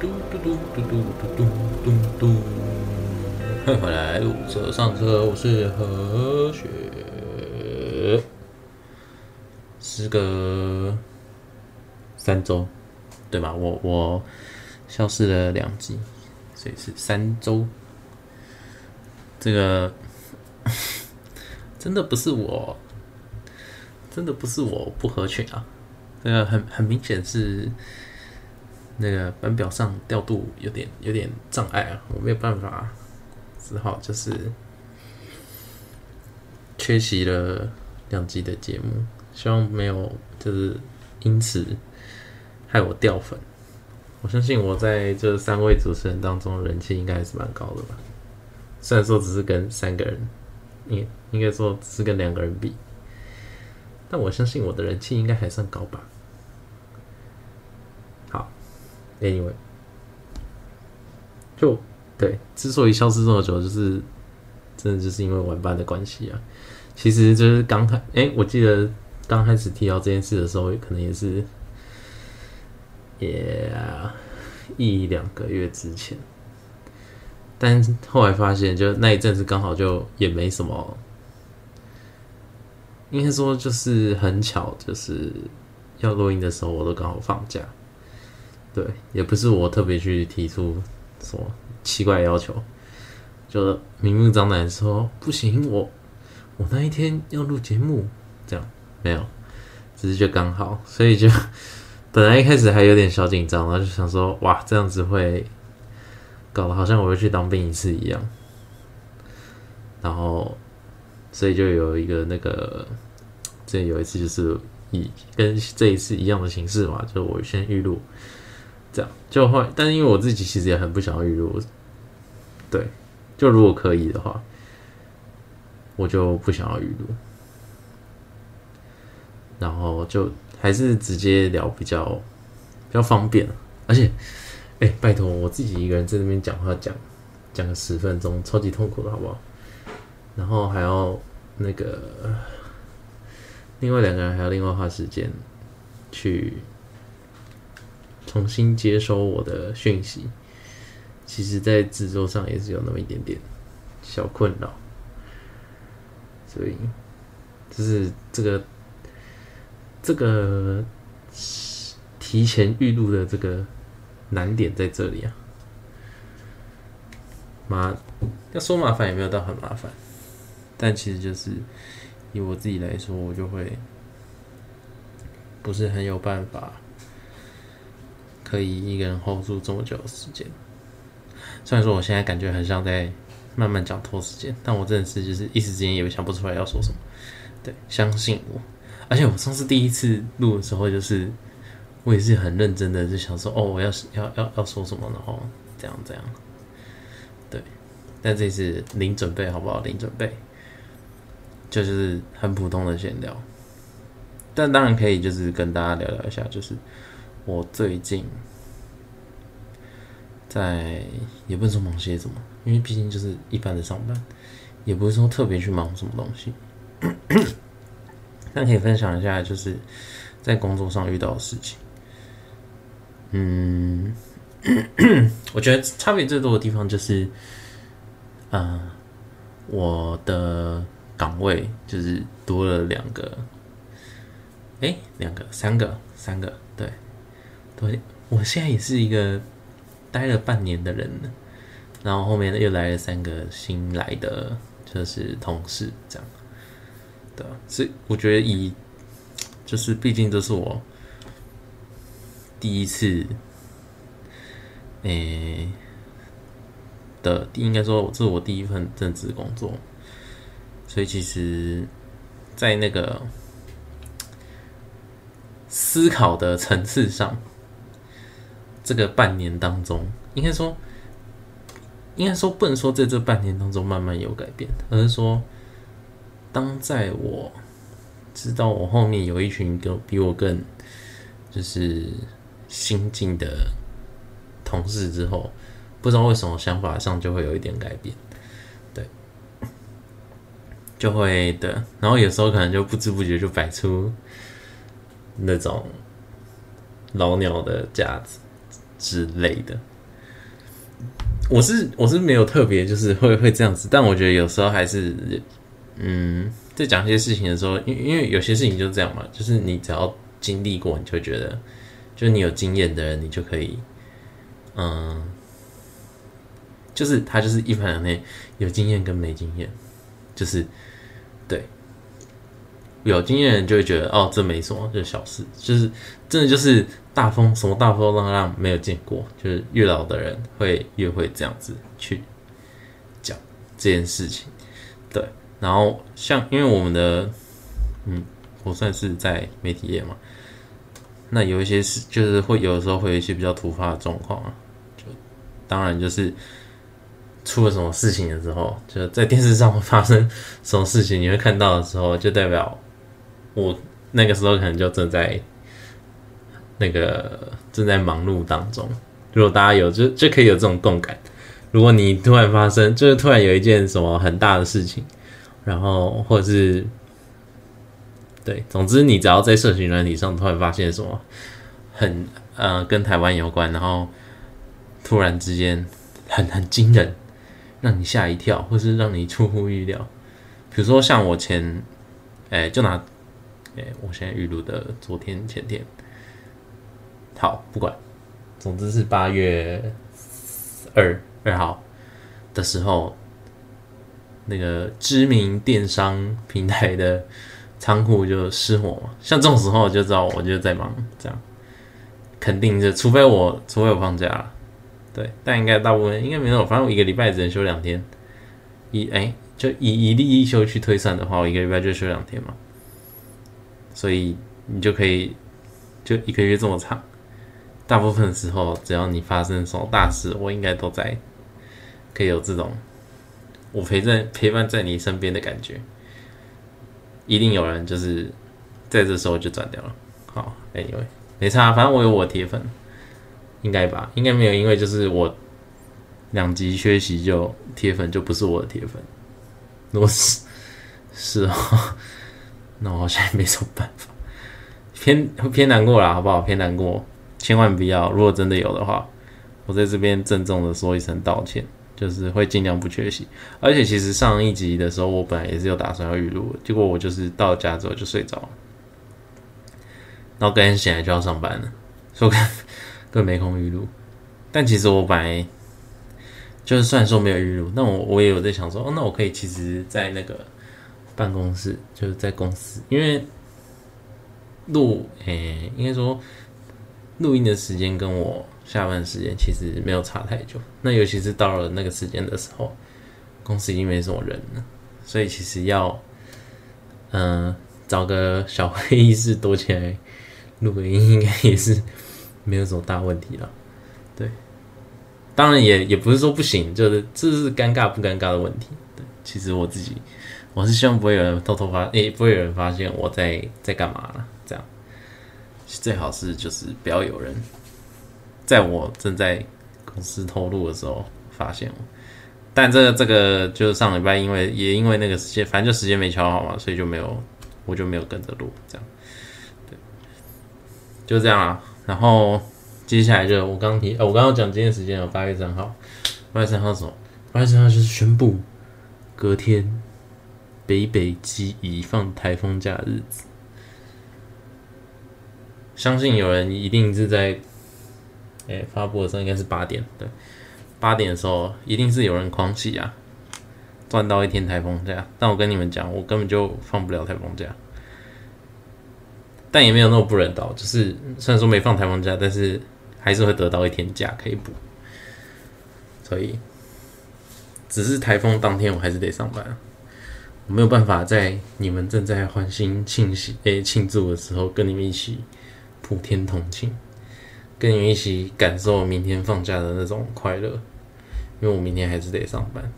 嘟嘟嘟嘟嘟嘟嘟嘟，欢迎回来，路车上车，我是何雪。时隔三周，对吧？我我消失了两集，所以是三周。这个 真的不是我，真的不是我不合群啊！这个很很明显是。那个班表上调度有点有点障碍啊，我没有办法，只好就是缺席了两集的节目，希望没有就是因此害我掉粉。我相信我在这三位主持人当中人气应该还是蛮高的吧，虽然说只是跟三个人，应应该说只是跟两个人比，但我相信我的人气应该还算高吧。Anyway，就对，之所以消失这么久，就是真的就是因为晚班的关系啊。其实就是刚开，哎、我记得刚开始提到这件事的时候，可能也是也、一两个月之前。但后来发现，就那一阵子刚好就也没什么，应该说就是很巧，就是要录音的时候，我都刚好放假。对，也不是我特别去提出什么奇怪要求，就明目张胆说不行，我我那一天要录节目，这样没有，只是就刚好，所以就本来一开始还有点小紧张，然后就想说哇，这样子会搞得好像我又去当兵一次一样，然后所以就有一个那个，这有一次就是以跟这一次一样的形式嘛，就我先预录。就会，但是因为我自己其实也很不想要预录，对，就如果可以的话，我就不想要预录，然后就还是直接聊比较比较方便，而且，哎、拜托我自己一个人在那边讲话讲讲个十分钟，超级痛苦的好不好？然后还要那个另外两个人还要另外花时间去。重新接收我的讯息，其实，在制作上也是有那么一点点小困扰，所以，就是这个这个提前预录的这个难点在这里啊。麻要说麻烦也没有到很麻烦，但其实就是以我自己来说，我就会不是很有办法。可以一个人 hold 住这么久的时间，虽然说我现在感觉很像在慢慢讲拖时间，但我真的是就是一时之间也想不出来要说什么。对，相信我。而且我上次第一次录的时候，就是我也是很认真的，就想说哦，我要要要要说什么，然后这样这样。对，但这次零准备好不好？零准备，就，就是很普通的闲聊。但当然可以，就是跟大家聊聊一下，就是。我最近在也不是说忙些什么，因为毕竟就是一般的上班，也不是说特别去忙什么东西。但可以分享一下，就是在工作上遇到的事情。嗯，我觉得差别最多的地方就是，呃，我的岗位就是多了两个，哎、两个、三个、三个，对。对，我现在也是一个待了半年的人，然后后面又来了三个新来的，就是同事这样，对，所以我觉得以就是毕竟这是我第一次，诶、的，应该说这是我第一份正职工作，所以其实，在那个思考的层次上。这个半年当中，应该说，应该说不能说在这半年当中慢慢有改变，而是说，当在我知道我后面有一群更比我更就是新进的同事之后，不知道为什么想法上就会有一点改变，对，就会的，然后有时候可能就不知不觉就摆出那种老鸟的架子。之类的，我是我是没有特别就是会会这样子，但我觉得有时候还是，嗯，在讲一些事情的时候，因因为有些事情就是这样嘛，就是你只要经历过，你就觉得，就你有经验的人，你就可以，嗯，就是他就是一盘内有经验跟没经验，就是。有经验的人就会觉得哦，这没什么，就是小事，就是真的就是大风，什么大风浪浪没有见过，就是越老的人会越会这样子去讲这件事情，对。然后像因为我们的，嗯，我算是在媒体业嘛，那有一些事就是会有的时候会有一些比较突发的状况啊，就当然就是出了什么事情的时候，就在电视上会发生什么事情，你会看到的时候，就代表。我那个时候可能就正在那个正在忙碌当中。如果大家有就就可以有这种共感。如果你突然发生，就是突然有一件什么很大的事情，然后或者是对，总之你只要在社群软体上突然发现什么很呃跟台湾有关，然后突然之间很很惊人，让你吓一跳，或是让你出乎意料。比如说像我前哎、就拿。哎，我现在预录的昨天前天，好不管，总之是八月二二号的时候，那个知名电商平台的仓库就失火嘛。像这种时候就知道我就在忙，这样肯定是，除非我除非我放假，对，但应该大部分应该没有，反正我一个礼拜只能休两天，以哎就以一例一休去推算的话，我一个礼拜就休两天嘛。所以你就可以就一个月这么长，大部分时候，只要你发生什么大事，我应该都在，可以有这种我陪在陪伴在你身边的感觉。一定有人就是在这时候就转掉了。好，Anyway，没差，反正我有我铁粉，应该吧？应该没有，因为就是我两集缺席就铁粉就不是我的铁粉。如果是是哦。那我好像也没什么办法，偏偏难过啦，好不好？偏难过，千万不要。如果真的有的话，我在这边郑重的说一声道歉，就是会尽量不缺席。而且其实上一集的时候，我本来也是有打算要预录，结果我就是到家之后就睡着了，然后隔天醒来就要上班了，所以我根本没空预录。但其实我本来就是虽然说没有预录，那我我也有在想说，哦，那我可以其实，在那个。办公室就是在公司，因为录诶、应该说录音的时间跟我下班时间其实没有差太久。那尤其是到了那个时间的时候，公司已经没什么人了，所以其实要嗯、找个小会议室躲起来录个音，应该也是没有什么大问题了。对，当然也也不是说不行，就是这是尴尬不尴尬的问题。对，其实我自己。我是希望不会有人偷偷发，诶、不会有人发现我在在干嘛了。这样最好是就是不要有人在我正在公司偷录的时候发现我。但这个这个就是上礼拜，因为也因为那个时间，反正就时间没敲好嘛，所以就没有，我就没有跟着录。这样，对，就这样啊。然后接下来就我刚提，我刚刚讲今天时间有八月三号，八月三号什么？八月三号就是宣布隔天。北北基宜放台风假日子，相信有人一定是在，哎、发布的时候应该是八点，对，八点的时候一定是有人狂喜啊，赚到一天台风假。但我跟你们讲，我根本就放不了台风假，但也没有那么不人道，就是虽然说没放台风假，但是还是会得到一天假可以补，所以只是台风当天我还是得上班。没有办法在你们正在欢欣庆喜诶庆祝的时候，跟你们一起普天同庆，跟你们一起感受明天放假的那种快乐，因为我明天还是得上班。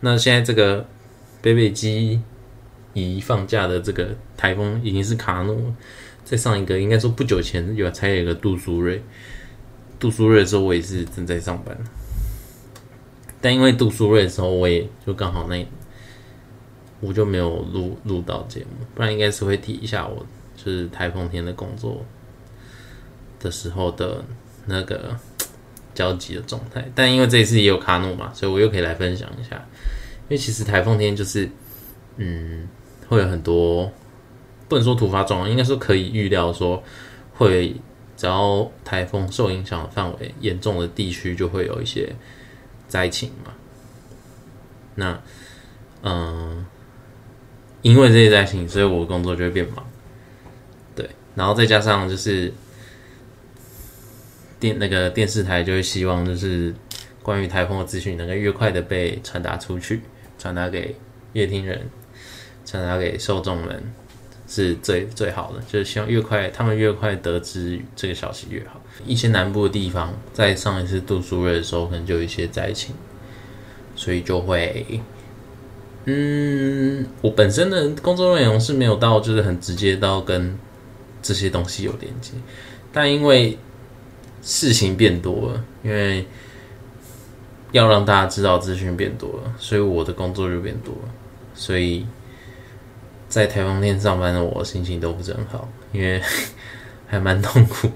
那现在这个北北基宜放假的这个台风已经是卡努，在上一个应该说不久前有才有一个杜苏芮，杜苏芮的时候我也是正在上班，但因为杜苏芮的时候我也就刚好那。我就没有录录到节目，不然应该是会提一下我就是台风天的工作的时候的那个焦急的状态。但因为这一次也有卡努嘛，所以我又可以来分享一下。因为其实台风天就是，嗯，会有很多不能说突发状况，应该说可以预料说会，只要台风受影响的范围严重的地区，就会有一些灾情嘛。那，嗯，因为这些灾情，所以我的工作就会变忙。对，然后再加上就是电那个电视台就会希望就是关于台风的资讯能够越快的被传达出去，传达给乐听人，传达给受众们是最最好的，就是希望越快他们越快得知这个消息越好。一些南部的地方在上一次杜苏芮的时候，可能就有一些灾情。所以就会，嗯，我本身的工作内容是没有到，就是很直接到跟这些东西有连接，但因为事情变多了，因为要让大家知道资讯变多了，所以我的工作就变多了。所以在台风天上班的我心情都不是很好，因为 还蛮痛苦，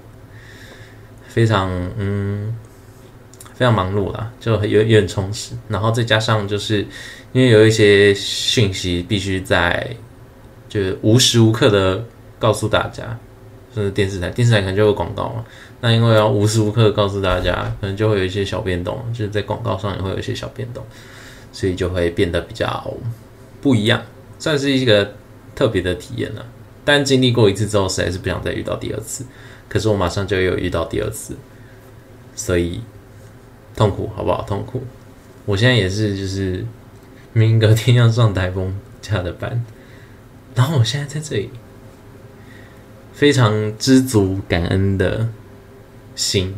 非常嗯。非常忙碌啦，就有有点充实，然后再加上就是因为有一些讯息必须在就是无时无刻的告诉大家，就是电视台，电视台可能就有广告嘛，那因为要无时无刻的告诉大家，可能就会有一些小变动，就是在广告上也会有一些小变动，所以就会变得比较不一样，算是一个特别的体验了。但经历过一次之后，实在是不想再遇到第二次。可是我马上就有遇到第二次，所以。痛苦好不好？痛苦。我现在也是，就是明隔天要上台风假的班，然后我现在在这里，非常知足感恩的心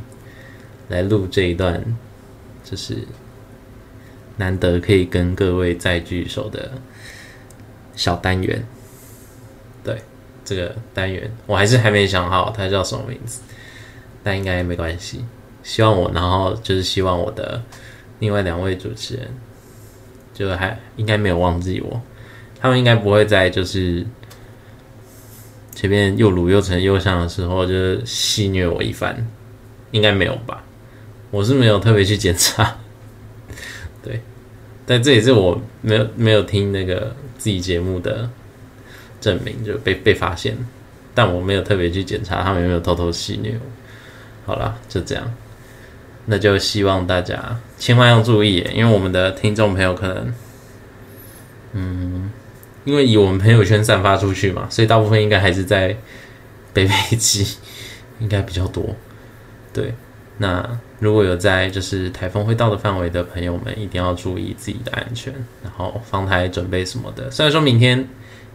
来录这一段，就是难得可以跟各位再聚首的小单元。对，这个单元我还是还没想好它叫什么名字，但应该没关系。希望我，然后就是希望我的另外两位主持人，就还应该没有忘记我，他们应该不会在就是前面又卤又沉又香的时候就是戏虐我一番，应该没有吧？我是没有特别去检查，对，但这也是我没有没有听那个自己节目的证明，就被被发现，但我没有特别去检查他们有没有偷偷戏虐我。好了，就这样。那就希望大家千万要注意，因为我们的听众朋友可能，嗯，因为以我们朋友圈散发出去嘛，所以大部分应该还是在北北基，应该比较多。对，那如果有在就是台风会到的范围的朋友们，一定要注意自己的安全，然后防台准备什么的。虽然说明天，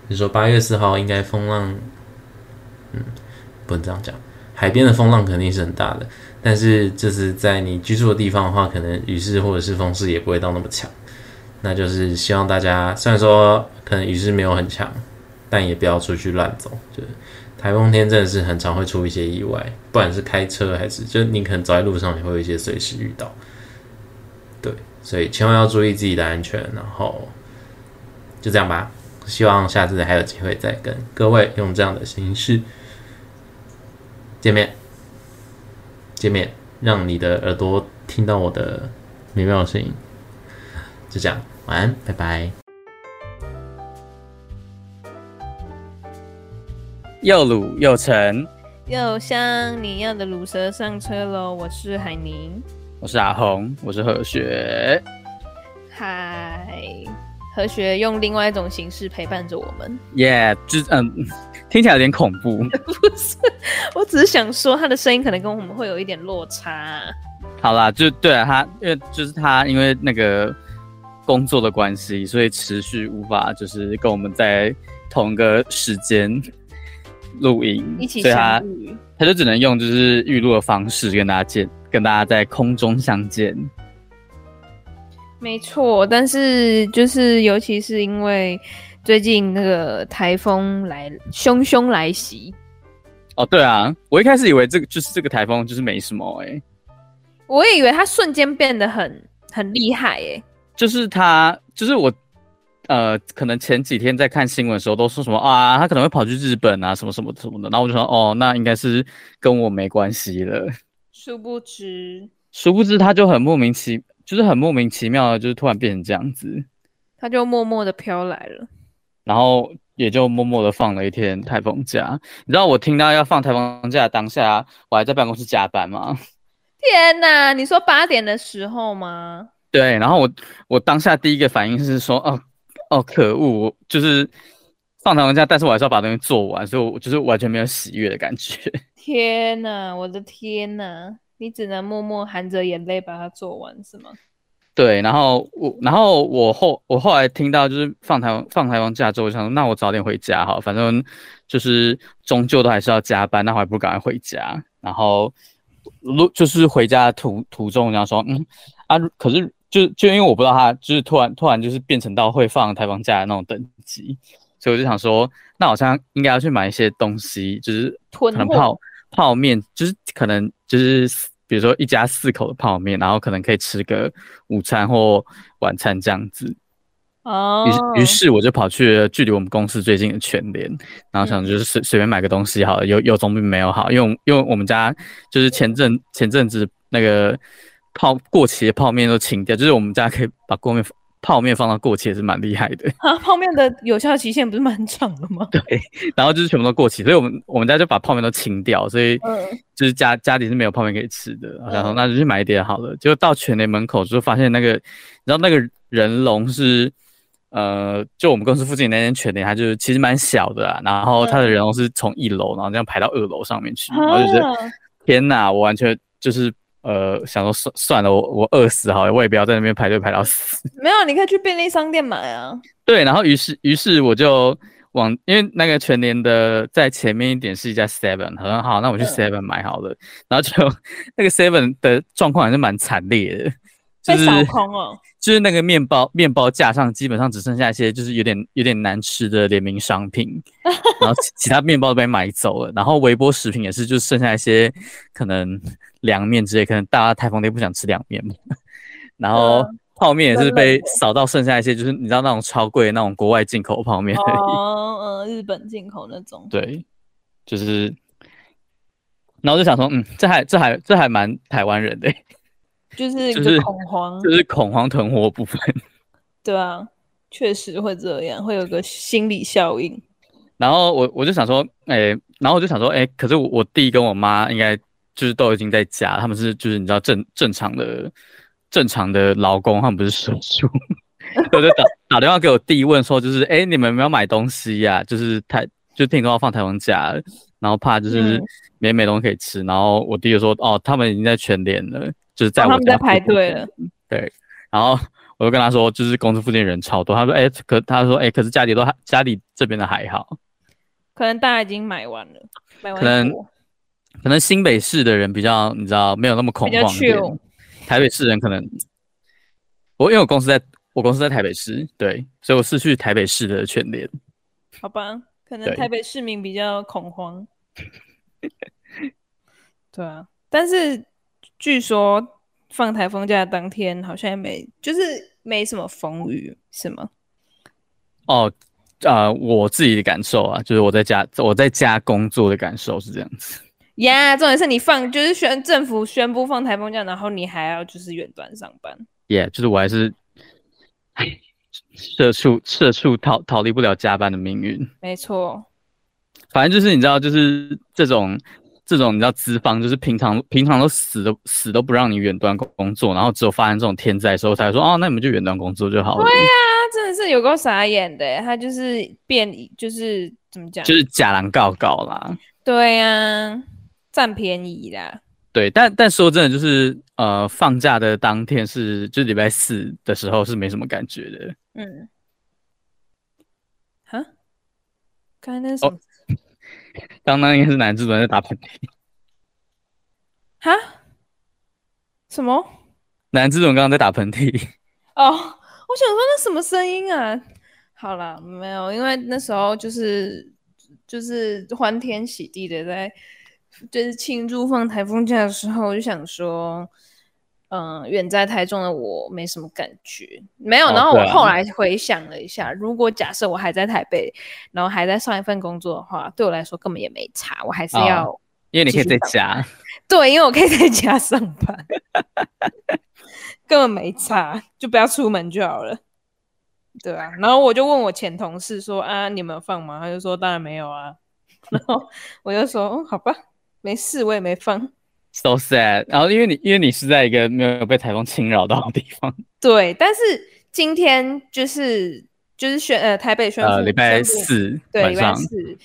你说八月四号应该风浪，嗯，不能这样讲，海边的风浪肯定是很大的。但是，就是在你居住的地方的话，可能雨势或者是风势也不会到那么强。那就是希望大家，虽然说可能雨势没有很强，但也不要出去乱走。就是台风天真的是很常会出一些意外，不管是开车还是，就你可能走在路上，也会有一些随时遇到。对，所以千万要注意自己的安全。然后就这样吧，希望下次还有机会再跟各位用这样的形式见面。见面，让你的耳朵听到我的美妙的声音。就这样，晚安，拜拜。又鲁又沉又香，你要的卤蛇上车喽！我是海宁，我是阿红，我是何雪。嗨，何雪用另外一种形式陪伴着我们。耶，就嗯。听起来有点恐怖。不是，我只是想说他的声音可能跟我们会有一点落差啊。好啦，就对了，他因为就是他因为那个工作的关系，所以持续无法就是跟我们在同一个时间录音，一起。所以他他就只能用就是预录的方式跟大家见，跟大家在空中相见。没错，但是就是尤其是因为。最近那个台风来汹汹来袭，哦，对啊，我一开始以为这个就是这个台风就是没什么哎、欸，我也以为它瞬间变得很很厉害哎、欸，就是它就是我呃，可能前几天在看新闻的时候都说什么啊，它可能会跑去日本啊，什么什么什么的，然后我就说哦，那应该是跟我没关系了，殊不知，殊不知他就很莫名其，就是很莫名其妙的，就是突然变成这样子，他就默默的飘来了，然后也就默默的放了一天台风假。你知道我听到要放台风假当下，我还在办公室加班吗？天哪！你说八点的时候吗？对，然后我我当下第一个反应是说，哦哦，可恶，就是放台风假，但是我还是要把东西做完，所以我就是完全没有喜悦的感觉。天哪，我的天哪！你只能默默含着眼泪把它做完，是吗？对，然后我，然后我后我后来听到就是放台放台风假之后，我想说，那我早点回家哈，反正就是终究都还是要加班，那我还不如赶快回家。然后路就是回家途途中，然后说，嗯啊，可是。就就因为我不知道他就是突然突然就是变成到会放台风假的那种等级，所以我就想说，那好像应该要去买一些东西，就是可能泡泡面，就是可能就是比如说一家四口的泡面，然后可能可以吃个午餐或晚餐这样子。哦。于于是我就跑去了距离我们公司最近的全联，然后想就是随随便买个东西好了，有有总比没有好，因为因为我们家就是前阵前阵子那个。泡过期的泡面都清掉，就是我们家可以把过面泡面放到过期也是蛮厉害的。啊，泡面的有效期限不是蛮长的吗？对，然后就是全部都过期，所以我们我们家就把泡面都清掉，所以就是家家里是没有泡面可以吃的。然后那就去买一点好了，结果到全联门口就发现那个，你知道那个人龙是呃，就我们公司附近那间全联，它就是其实蛮小的啊，然后它的人龙是从一楼然后这样排到二楼上面去，然后就觉得天哪，我完全就是。呃，想说算算了，我我饿死好了，我也不要在那边排队排到死。没有，你可以去便利商店买啊。对，然后于是于是我就往，因为那个全联的在前面一点是一家 Seven，很好，那我去 Seven 买好了。嗯、然后就 那个 Seven 的状况还是蛮惨烈的，就是被扫空哦。就是那个面包面包架上基本上只剩下一些就是有点有点难吃的联名商品，然后其他面包都被买走了，然后微波食品也是就剩下一些可能。凉面之类，可能大家台风天不想吃凉面嘛。然后泡面也是被扫到剩下一些，就是你知道那种超贵的那种国外进口泡面。哦，呃，日本进口那种。对，就是，然后就想说，嗯，这还这还这还蛮台湾人的，就是就是恐慌，就是恐慌囤货部分。对啊，确实会这样，会有个心理效应。然后我我就想说，哎、欸，然后我就想说，哎、欸，可是我我弟跟我妈应该。就是都已经在家，他们是就是你知道正正常的正常的劳工，他们不是手术。我就打打电话给我弟问说，就是哎、欸，你们有没有买东西呀、啊？就是台就听说要放台风假，然后怕就是没美东西可以吃。然后我弟就说，哦，他们已经在全联了，就是在我家、哦、他们在排队了。对，然后我就跟他说，就是公司附近人超多。他说，哎、欸，可他说，哎、欸，可是家里都还家里这边的还好，可能大家已经买完了，买完可能。可能新北市的人比较，你知道，没有那么恐慌。台北市人可能，我因为我公司在，我公司在台北市，对，所以我是去台北市的全联。好吧，可能台北市民比较恐慌。对，啊，但是据说放台风假当天好像也没，就是没什么风雨，是吗？哦，啊、呃，我自己的感受啊，就是我在家，我在家工作的感受是这样子。呀，yeah, 重点是你放，就是宣政府宣布放台风假，然后你还要就是远端上班。耶，yeah, 就是我还是社畜，社畜逃逃离不了加班的命运。没错，反正就是你知道，就是这种这种你知道资方，就是平常平常都死都死都不让你远端工工作，然后只有发生这种天灾的时候才说哦，那你们就远端工作就好了。对呀、啊，真的是有够傻眼的，他就是变，就是怎么讲，就是假狼告告啦。对呀、啊。占便宜啦，对，但但说真的，就是呃，放假的当天是就礼拜四的时候是没什么感觉的。嗯，哈，刚才那是什么？刚刚应该是男主人在打喷嚏。哈？什么？男主人刚刚在打喷嚏。哦，我想说那什么声音啊？好了，没有，因为那时候就是就是欢天喜地的在。就是庆祝放台风假的时候，我就想说，嗯，远在台中的我没什么感觉，没有。然后我后来回想了一下，哦啊、如果假设我还在台北，然后还在上一份工作的话，对我来说根本也没差，我还是要因为你可以在家。对，因为我可以在家上班，根本没差，就不要出门就好了。对啊，然后我就问我前同事说：“啊，你们有放吗？”他就说：“当然没有啊。”然后我就说：“哦，好吧，没事，我也没放。” So sad。然后因为你因为你是在一个没有被台风侵扰到的地方。对，但是今天就是就是宣呃台北宣布，呃礼拜四对礼拜四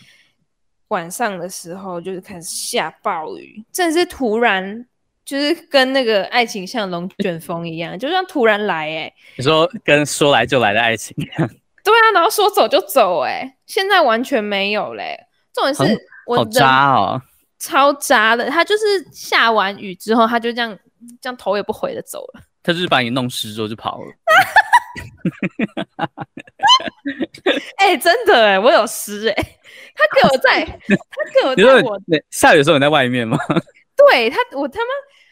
晚上的时候就是开始下暴雨，真的是突然。就是跟那个爱情像龙卷风一样，就像突然来哎、欸。你说跟说来就来的爱情一样。对啊，然后说走就走哎、欸，现在完全没有嘞、欸。重点是我，好渣哦，超渣的。他就是下完雨之后，他就这样这样头也不回的走了。他就是把你弄湿之后就跑了。哎、欸，真的哎、欸，我有湿哎、欸。他给我在，他给我在说下雨的时候你在外面吗？对他，我他妈。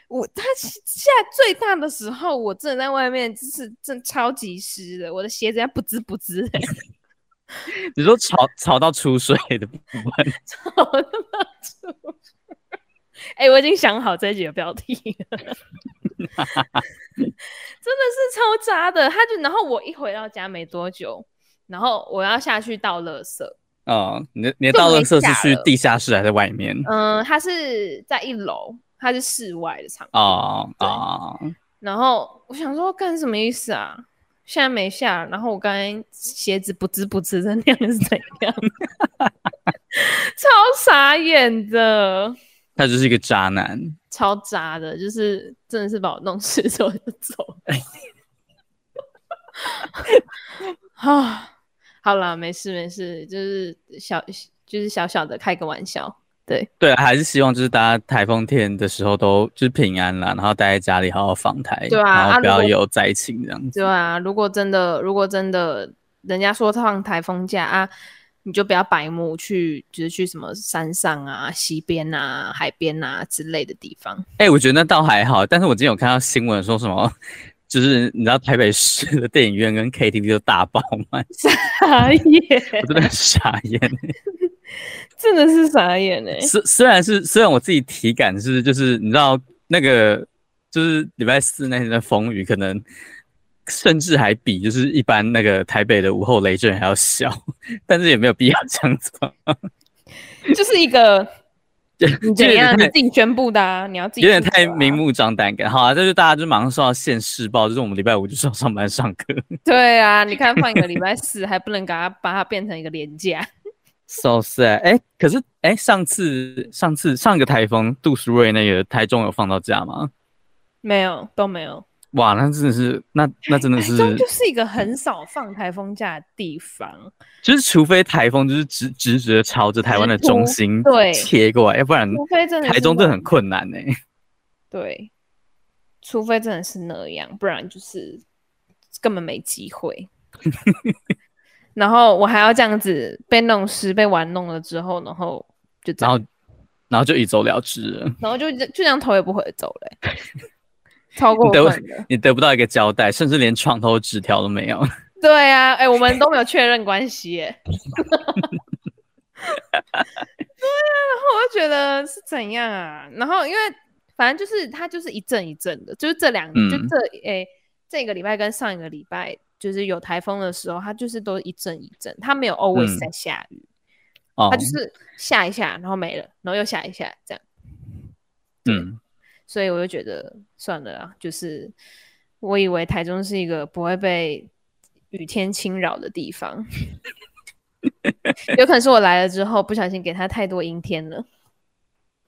我他现在最大的时候，我正在外面，就是真超级湿的，我的鞋子要不滋不滋的。你说吵吵到出水的部分，吵到出水。哎、欸，我已经想好这几个标题了，真的是超渣的。他就然后我一回到家没多久，然后我要下去倒垃圾。哦，你你的倒垃圾是去地下室还是外面？嗯，他是在一楼。它是室外的场哦哦，然后我想说干什么意思啊？现在没下，然后我刚才鞋子不吱不吱的那样是怎样？超傻眼的。他就是一个渣男，超渣的，就是真的是把我弄湿之后就走。啊，好了，没事没事，就是小就是小小的开个玩笑。对对，还是希望就是大家台风天的时候都就是平安啦，然后待在家里好好防台，对啊，然后不要有灾情这样子。对啊，如果真的如果真的人家说放台风假啊，你就不要白目去，就是去什么山上啊、溪边啊、海边啊之类的地方。哎、欸，我觉得那倒还好，但是我今天有看到新闻说什么，就是你知道台北市的电影院跟 KTV 都大爆满，傻眼，我真的很傻眼。真的是傻眼哎！虽虽然是虽然我自己体感是就是你知道那个就是礼拜四那天的风雨，可能甚至还比就是一般那个台北的午后雷阵还要小，但是也没有必要这样子吧。就是一个你怎样你自己宣布的啊？你要自己、啊、有点太明目张胆感。好啊，这就大家就马上收到现世报，就是我们礼拜五就是要上班上课。对啊，你看放一个礼拜四还不能给他把它变成一个连假。So sad，哎、欸，可是哎、欸，上次上次上个台风杜苏芮那个台中有放到假吗？没有，都没有。哇，那真的是，那那真的是，台中就是一个很少放台风假的地方。就是除非台风就是直直直的朝着台湾的中心对切过来，要不然除非真的台中真的很困难呢、欸。对，除非真的是那样，不然就是根本没机会。然后我还要这样子被弄湿、被玩弄了之后，然后就这样然后，然后就一走了之了，然后就就这样头也不回的走了，超过分你得，你得不到一个交代，甚至连床头纸条都没有。对啊，哎，我们都没有确认关系耶。对啊，然后我就觉得是怎样啊？然后因为反正就是它就是一阵一阵的，就是这两、嗯、就这哎这个礼拜跟上一个礼拜。就是有台风的时候，它就是都一阵一阵，它没有 always 在下雨，嗯，它就是下一下，然后没了，然后又下一下，这样。嗯，所以我就觉得算了啦，就是我以为台中是一个不会被雨天侵扰的地方，有可能是我来了之后不小心给它太多阴天了。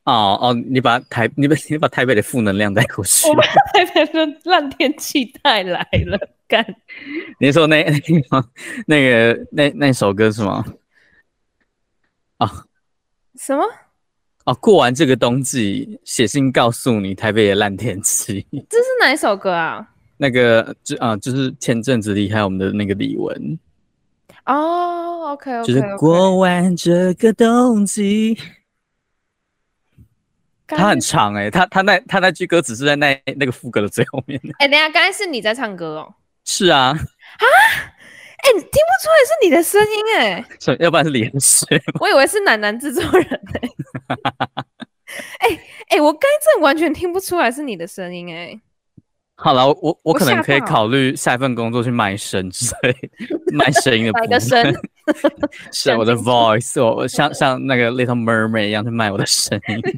哦哦，你把台你把你把台北的负能量带过去，我把台北的烂天气带来了，干。你说那那个那个那那首歌是吗？啊？什么？哦，过完这个冬季，写信告诉你台北的烂天气。这是哪一首歌啊？那个就啊，就是前阵子离开我们的那个李玟。哦，OK 就是过完这个冬季。他很长哎、欸，他他那他那句歌词是在那那个副歌的最后面。哎、欸，等下，刚才是你在唱歌哦？是啊。啊？哎、欸，听不出来是你的声音哎、欸。要不然是连诗。我以为是楠楠制作人 哎、欸。哎哎、我刚才完全听不出来是你的声音哎、欸。好了，我我我可能可以考虑下一份工作去卖声之类，卖声音的部分。买个声，是我的 voice，我我像像那个 Little Mermaid 一样去卖我的声音。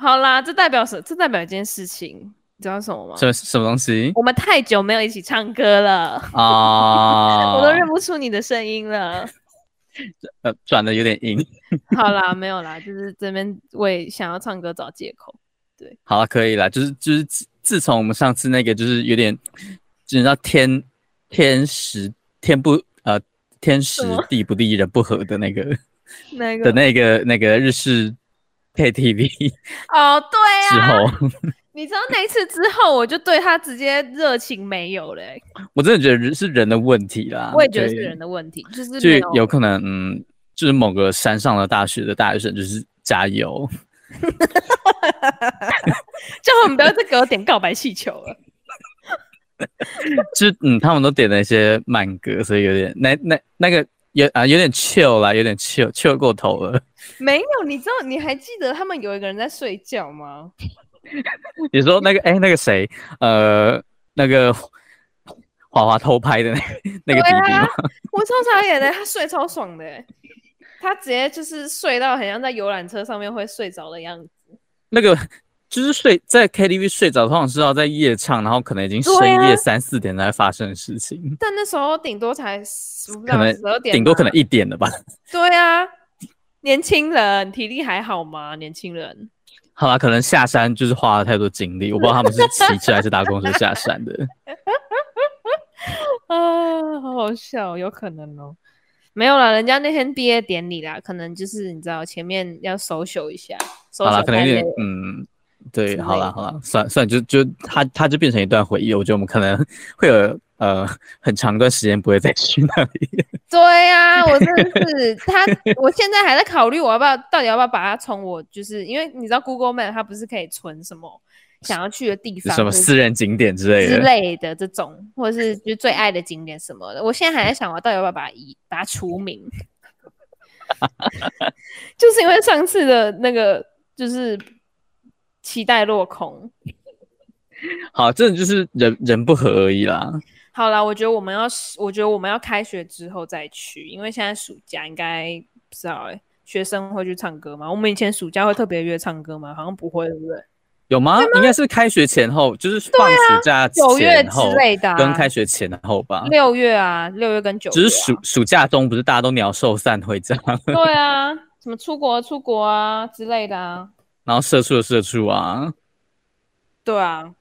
好啦，这代表什？这代表一件事情，你知道什么吗？什么什么东西？我们太久没有一起唱歌了啊！我都认不出你的声音了。呃，转的有点硬。好啦，没有啦，就是这边为想要唱歌找借口。对，好了，可以了。就是就是自自从我们上次那个，就是有点，就你知道天天时天不呃天时地不利人不和的那个那个的那个那个日式。KTV 哦，对啊，之后 你知道那一次之后，我就对他直接热情没有了、欸。我真的觉得是人的问题啦，我也觉得是人的问题，就是就有可能，嗯，就是某个山上的大学的大学生就是加油，叫我们不要再给我点告白气球了。就嗯，他们都点了一些慢歌，所以有点那那那个。有啊，有点 chill 啦，有点 chill，chill 过头了。没有，你知道，你还记得他们有一个人在睡觉吗？你说那个，哎、欸，那个谁，呃，那个华华偷拍的那个那个弟弟吗？啊、我超傻眼的，他睡超爽的，他直接就是睡到很像在游览车上面会睡着的样子。那个。就是睡在 KTV 睡着，通常是要在夜唱，然后可能已经深夜三四点才发生的事情。啊、但那时候顶多才十可能十二点，顶多可能一点了吧。对啊，年轻人体力还好吗？年轻人。好啦，可能下山就是花了太多精力，我不知道他们是骑车还是搭公车下山的。啊，好好笑，有可能哦。没有啦，人家那天毕业典礼啦，可能就是你知道前面要 social 一下。好啦，可能有点嗯。对，好了好了，算算就就它它就变成一段回忆。我觉得我们可能 会有呃很长一段时间不会再去那里。对呀、啊，我真的 是他，我现在还在考虑我要不要到底要不要把它从我就是因为你知道 Google Map 它不是可以存什么想要去的地方，什么私人景点之类的之类的这种，或者是就最爱的景点什么的。我现在还在想我到底要不要把它移把它除名，就是因为上次的那个就是。期待落空。好，这就是人人不和而已啦。好啦，我觉得我们要，我觉得我们要开学之后再去，因为现在暑假应该不知道哎、欸，学生会去唱歌吗？我们以前暑假会特别约唱歌吗？好像不会，对不对？有吗？应该是开学前后，就是放暑假九月之类的，跟开学前后吧。六月啊，六月跟九月、啊，只是暑暑假中不是大家都鸟兽散回家？对啊，什么出国出国啊之类的啊。然后社畜的社畜啊，对啊，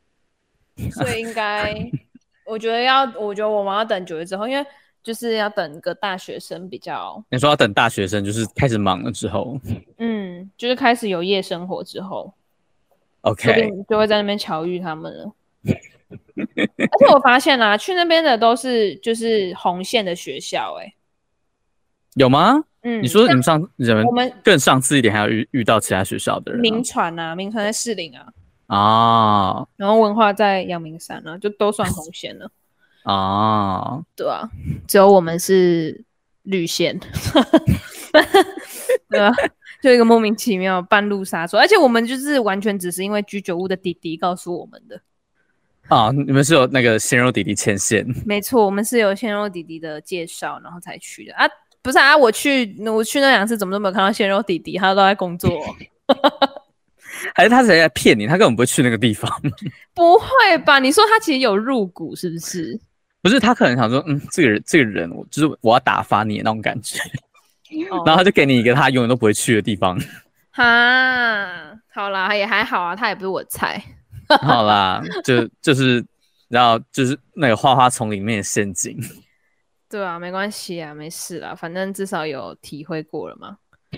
所以应该，我觉得要，我觉得我们要等九月之后，因为就是要等个大学生比较。你说要等大学生，就是开始忙了之后，嗯，就是开始有夜生活之后，OK，就会在那边巧遇他们了。而且我发现啊，去那边的都是就是红线的学校、欸，哎，有吗？嗯，你说你们上你们我们更上次一点，还要遇遇到其他学校的人、啊。铭传啊，名传在士林啊，啊，然后文化在阳明山啊，就都算红线了。啊，对啊，只有我们是绿线，对啊，就一个莫名其妙半路杀出，而且我们就是完全只是因为居酒屋的弟弟告诉我们的。啊，你们是有那个鲜肉弟弟牵线？没错，我们是有鲜肉弟弟的介绍，然后才去的啊。不是啊，我去我去那两次，怎么都没有看到鲜肉弟弟，他都在工作。还是他是谁在骗你？他根本不会去那个地方。不会吧？你说他其实有入股，是不是？不是，他可能想说，嗯，这个人，这个人，我就是我要打发你那种感觉。哦、然后他就给你一个他永远都不会去的地方。哈，好啦，也还好啊，他也不是我菜。好啦，就就是，然后就是那个花花丛里面的陷阱。对啊，没关系啊，没事啦，反正至少有体会过了嘛。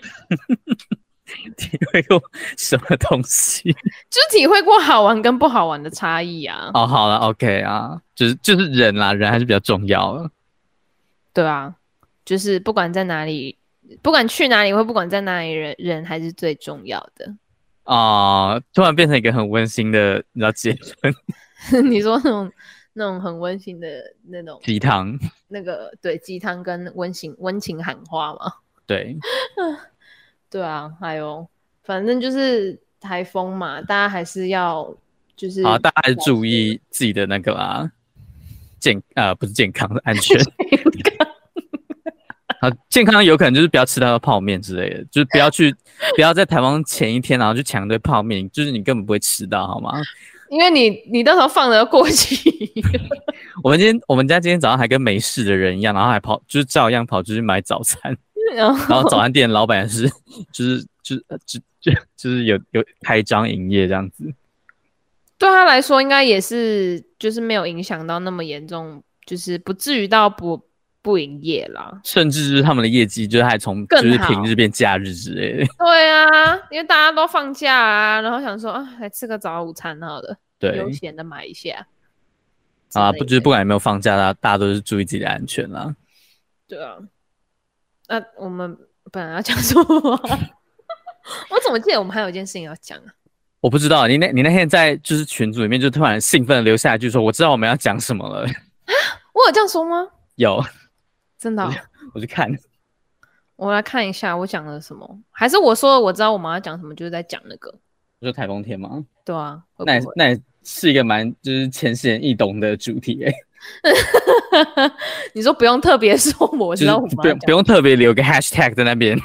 体会过什么东西？就是体会过好玩跟不好玩的差异啊。哦，好了，OK 啊，就是就是人啦，人还是比较重要的。对啊，就是不管在哪里，不管去哪里，或不管在哪里人，人人还是最重要的。啊、呃，突然变成一个很温馨的，你知道结论？你说那种。那种很温馨的那种鸡汤，那个对鸡汤跟温馨温情喊话嘛？对，对啊，还有反正就是台风嘛，大家还是要就是啊，大家还是注意自己的那个啦，健呃不是健康的安全。啊，健康有可能就是不要吃到泡面之类的，就是不要去不要在台风前一天然后去抢一堆泡面，就是你根本不会吃到，好吗？因为你你到时候放的过期。我们今天我们家今天早上还跟没事的人一样，然后还跑就是照样跑出去买早餐，然后早餐店老板是就是就是就就就是有有开张营业这样子。对他来说应该也是就是没有影响到那么严重，就是不至于到不不营业啦。甚至是他们的业绩就是还从就是平日变假日之类的。对啊，因为大家都放假啊，然后想说啊来吃个早午餐好了。对，悠闲的买一下啊，不就是不管有没有放假，大大家都是注意自己的安全啦。对啊，那、啊、我们本来要讲什么？我怎么记得我们还有一件事情要讲啊？我不知道，你那，你那天在就是群组里面就突然兴奋的留下一句说：“我知道我们要讲什么了。”我有这样说吗？有，真的、哦。我去看，我来看一下我讲了什么，还是我说我知道我们要讲什么，就是在讲那个。不是台风天吗？对啊，会会那也那也是一个蛮就是浅显易懂的主题哎、欸。你说不用特别说，我知道我不用不用特别留个 hashtag 在那边。等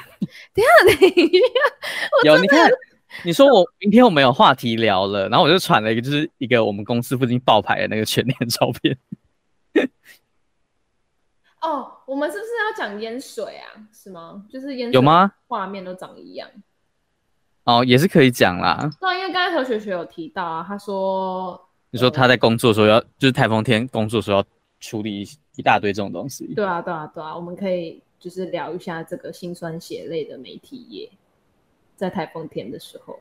一下，等一下，有你看，你说我明天我们有话题聊了，然后我就传了一个就是一个我们公司附近爆牌的那个全脸照片。哦，我们是不是要讲淹水啊？是吗？就是淹水有吗？画面都长一样。哦，也是可以讲啦。对，因为刚才何雪雪有提到啊，她说，你说她在工作的时候要，就是台风天工作的时候要处理一大堆这种东西。对啊，对啊，对啊，我们可以就是聊一下这个辛酸血泪的媒体业，在台风天的时候。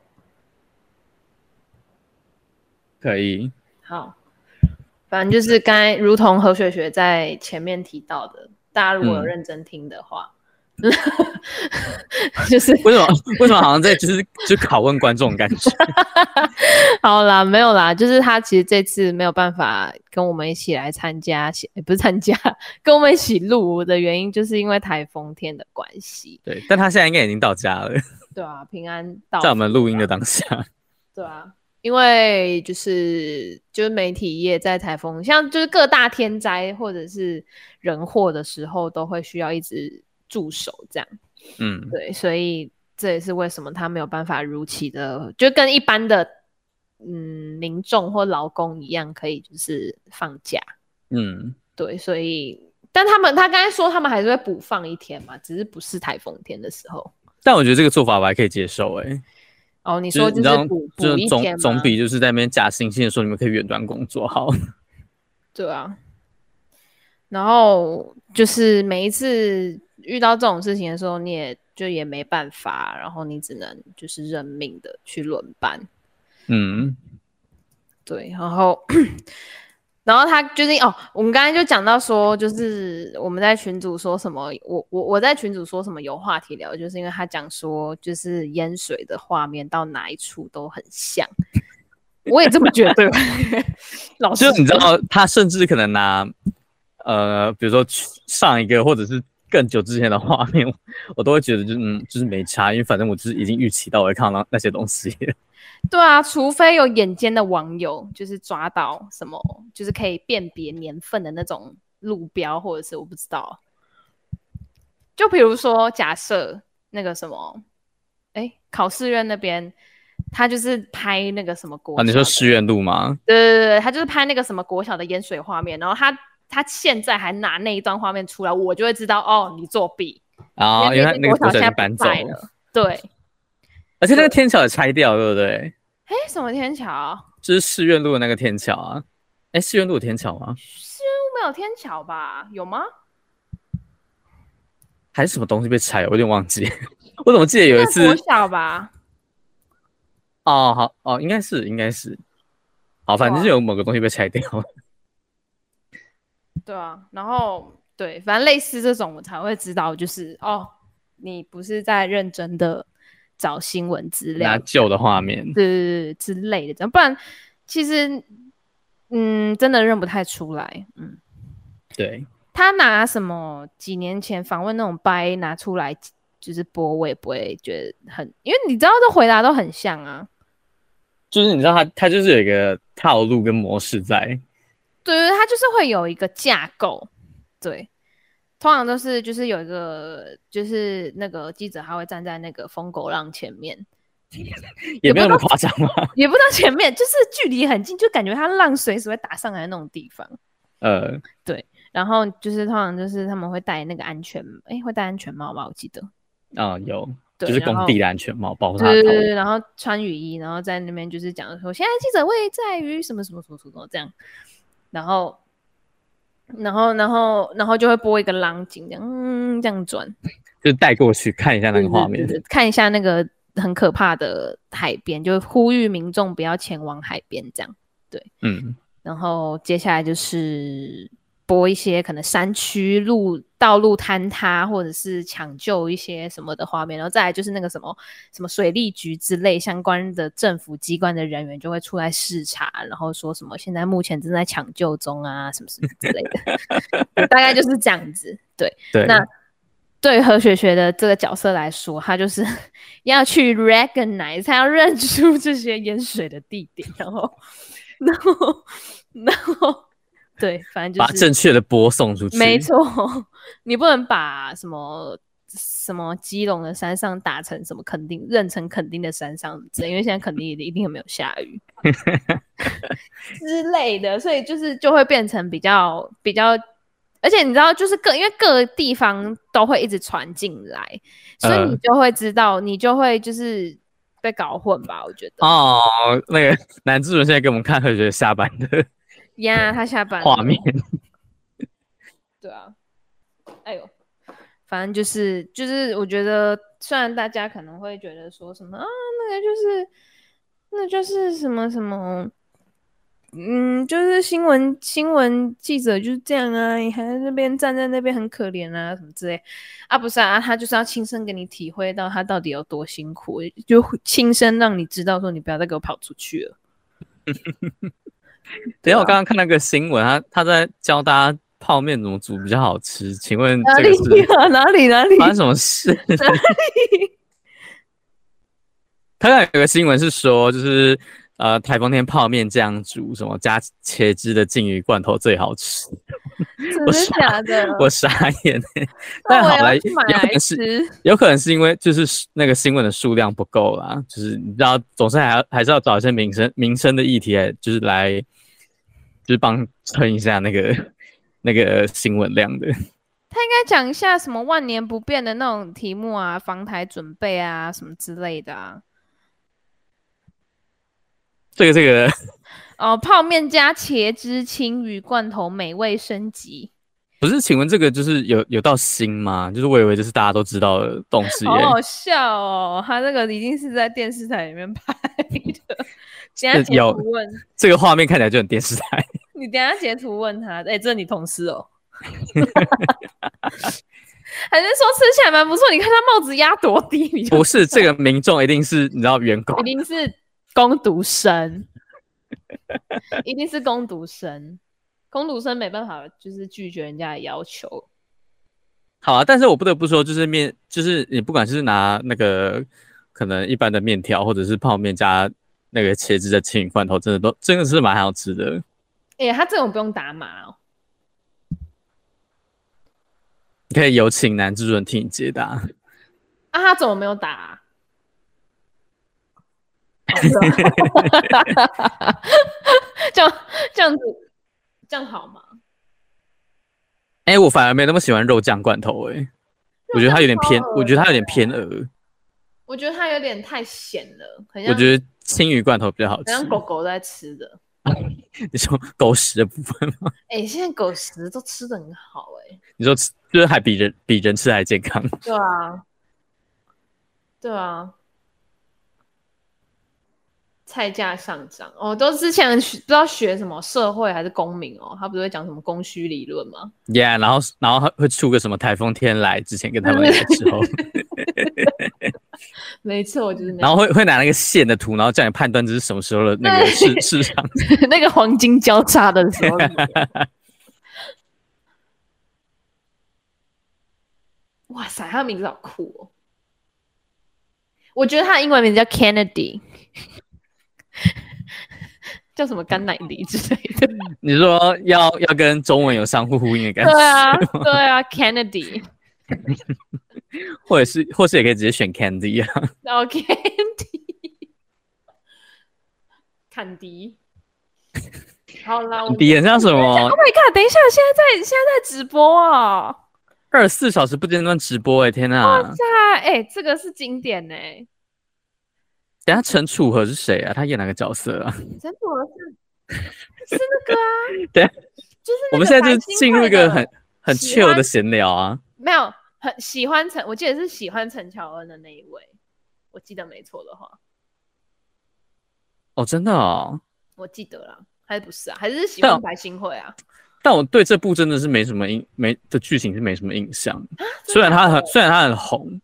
可以。好，反正就是刚才如同何雪雪在前面提到的，大家如果有认真听的话。嗯就是为什么？为什么好像在就是就拷问观众感觉？好啦，没有啦，就是他其实这次没有办法跟我们一起来参加，不是参加，跟我们一起录的原因，就是因为台风天的关系。对，但他现在应该已经到家了。对啊，平安到在我们录音的当下。对啊，因为就是就是媒体业在台风，像就是各大天灾或者是人祸的时候，都会需要一直。驻守这样，嗯，对，所以这也是为什么他没有办法如期的，就跟一般的嗯民众或劳工一样，可以就是放假，嗯，对，所以但他们他刚才说他们还是会补放一天嘛，只是不是台风天的时候。但我觉得这个做法我还可以接受，哎，哦，你说就是补补一天总总比就是在那边假惺惺的说你们可以远端工作好。对啊，然后就是每一次。遇到这种事情的时候，你也就也没办法，然后你只能就是认命的去轮班。嗯，对，然后，然后他就是哦，我们刚才就讲到说，就是我们在群主说什么，我我我在群主说什么有话题聊，就是因为他讲说，就是淹水的画面到哪一处都很像，我也这么觉得。老师，你知道，他甚至可能拿呃，比如说上一个或者是。更久之前的画面，我都会觉得就是嗯，就是没差，因为反正我就是已经预期到我会看到那些东西。对啊，除非有眼尖的网友就是抓到什么，就是可以辨别年份的那种路标，或者是我不知道。就比如说，假设那个什么，哎，考试院那边，他就是拍那个什么国，啊，你说师院路吗？对对对对，他就是拍那个什么国小的淹水画面，然后他。他现在还拿那一段画面出来，我就会知道哦，你作弊啊！因为那个国小现在搬走了，对。而且那个天桥也拆掉，对不对？哎，什么天桥？就是市院路的那个天桥啊！哎，市院路有天桥吗？市院路没有天桥吧？有吗？还是什么东西被拆？我有点忘记。我怎么记得有一次国小吧？哦，好哦，应该是，应该是。好，反正就有某个东西被拆掉了。对啊，然后对，反正类似这种我才会知道，就是哦，你不是在认真的找新闻资料，拿旧的画面，对对对之类的，这样不然其实嗯，真的认不太出来，嗯，对，他拿什么几年前访问那种掰拿出来，就就是播，我也不会觉得很，因为你知道这回答都很像啊。就是你知道他他就是有一个套路跟模式在，对对，他就是会有一个架构，对，通常都是就是有一个就是那个记者他会站在那个疯狗浪前面，也没有那么夸张吗？也不到前面，就是距离很近，就感觉他浪随时会打上来的那种地方。呃，对，然后就是通常就是他们会戴那个安全，哎，会戴安全帽吧？我记得，啊、呃，有。对就是工地的安全帽保护他对对对，然后穿雨衣，然后在那边就是讲说，现在记者会在于什么什么什么什么这样，然后，然后，然后，然后就会播一个狼景，这样，嗯，这样转，就带过去看一下那个画面，对对对，看一下那个很可怕的海边，就呼吁民众不要前往海边，这样，对，嗯，然后接下来就是。播一些可能山区路道路坍塌，或者是抢救一些什么的画面，然后再来就是那个什么什么水利局之类相关的政府机关的人员就会出来视察，然后说什么现在目前正在抢救中啊，什么什么之类的，大概就是这样子。对，对，那对何雪雪的这个角色来说，他就是 要去 recognize，他要认出这些淹水的地点，然后，然后，然后。对，反正就是把正确的播送出去。没错，你不能把什么什么基隆的山上打成什么肯定，认成肯定的山上，因为现在肯定一定有没有下雨 之类的，所以就是就会变成比较比较，而且你知道，就是各因为各个地方都会一直传进来，所以你就会知道，呃、你就会就是被搞混吧？我觉得哦，那个男主人现在给我们看他觉得下班的。呀他下班画面，对啊，哎呦，反正就是就是，我觉得虽然大家可能会觉得说什么啊，那个就是那就是什么什么，嗯，就是新闻新闻记者就是这样啊，你还在那边站在那边很可怜啊，什么之类。啊，不是啊，他就是要亲身给你体会到他到底有多辛苦，就亲身让你知道说你不要再给我跑出去了。等下，我刚刚看那个新闻，他他在教大家泡面怎么煮比较好吃。请问哪里、啊、哪里哪里发生什么事？哪里？他刚有个新闻是说，就是呃台风天泡面这样煮，什么加茄汁的鲸鱼罐头最好吃。真的假的？我傻眼。但好来，有可能是有可能是因为就是那个新闻的数量不够啦，就是你知道，总是还要还是要找一些民生民生的议题来，就是来。就是帮撑一下那个那个新闻量的。他应该讲一下什么万年不变的那种题目啊，防台准备啊，什么之类的啊。这个这个 哦，泡面加茄汁青鱼罐头，美味升级。不是，请问这个就是有有到新吗？就是我以为这是大家都知道的东西。好好笑哦，他这个已经是在电视台里面拍的。等下截图问这个画面看起来就很电视台。你等下截图问他，哎、欸，这是你同事哦？还是说吃起来蛮不错？你看他帽子压多低？不是，这个民众一定是你知道员工，一定是工读生，一定是工读生，工读生没办法，就是拒绝人家的要求。好啊，但是我不得不说，就是面，就是你不管是拿那个可能一般的面条，或者是泡面加。那个茄子的青鱼罐头真的都真的是蛮好吃的。哎、欸，他这种不用打码哦。你可以有请男主人替你解答。啊，他怎么没有打、啊？这样这样子这样好吗？哎、欸，我反而没那么喜欢肉酱罐头、欸，哎，我觉得它有点偏，我觉得它有点偏鹅。我觉得它有点太咸了，我觉得。青鱼罐头比较好吃，像狗狗在吃的。你说狗食的部分吗？哎、欸，现在狗食都吃的很好哎、欸。你说吃就是还比人比人吃还健康？对啊，对啊。菜价上涨哦，都之前不知道学什么社会还是公民哦，他不是会讲什么供需理论吗？Yeah，然后然后会出个什么台风天来之前跟他们来的时候。没错，我就是那。然后会会拿那个线的图，然后叫你判断这是什么时候的那个市市场，那个黄金交叉的时候。哇塞，他的名字好酷哦！我觉得他的英文名字叫 Kennedy，叫什么甘乃迪之类的。你说要要跟中文有相互呼应的感觉？对啊，对啊，Kennedy，或者是或是也可以直接选 Candy 啊。哦，Candy，坎迪。好啦，我点像什么？Oh my god！等一下，现在在现在在直播啊！二十四小时不间断直播哎、欸！天哪！哇塞！哎、欸，这个是经典哎、欸！等下陈楚河是谁啊？他演哪个角色啊？陈楚河是是那个啊？对，就是我们现在就进入一个很很 chill 的闲聊啊。没有，很喜欢陈，我记得是喜欢陈乔恩的那一位，我记得没错的话。哦，真的哦，我记得了。还是不是啊？还是喜欢白新惠啊？但我对这部真的是没什么印，没的剧情是没什么印象。虽然他很虽然他很红，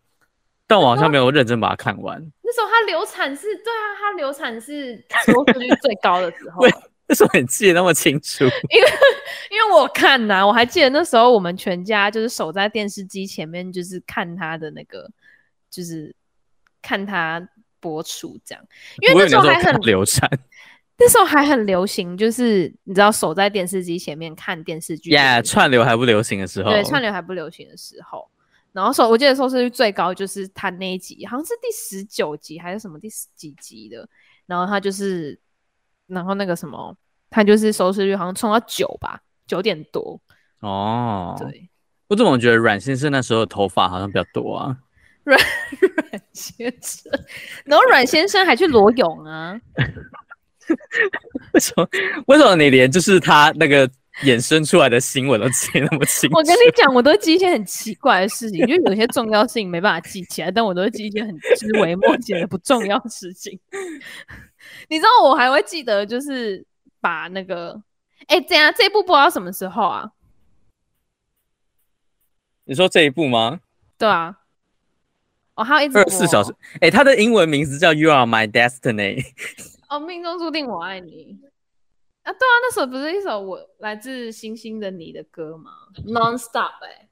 但我好像没有认真把它看完。那时候他流产是，对啊，他流产是收视率最高的时候。为什么你记得那么清楚？因为 因为我看呐、啊，我还记得那时候我们全家就是守在电视机前面，就是看他的那个，就是看他播出这样。因为那时候还很流产。那时候还很流行，就是你知道守在电视机前面看电视剧。Yeah，串流还不流行的时候。对，串流还不流行的时候，然后收我记得收视率最高就是他那一集，好像是第十九集还是什么第十几集的。然后他就是，然后那个什么，他就是收视率好像冲到九吧，九点多。哦，对。我怎么觉得阮先生那时候的头发好像比较多啊？阮阮先生，然后阮先生还去裸泳啊。为什么？为什么你连就是他那个衍生出来的新闻都记得那么清楚？我跟你讲，我都记一些很奇怪的事情，因为有些重要性没办法记起来，但我都会记一些很枝微末节的不重要的事情。你知道我还会记得，就是把那个……哎，怎样这一部播到什么时候啊？你说这一部吗？对啊。哦，还有一直二十四小时。哎，他的英文名字叫《You Are My Destiny 》。哦，命中注定我爱你啊！对啊，那首不是一首我来自星星的你的歌吗？Non-stop 哎、欸，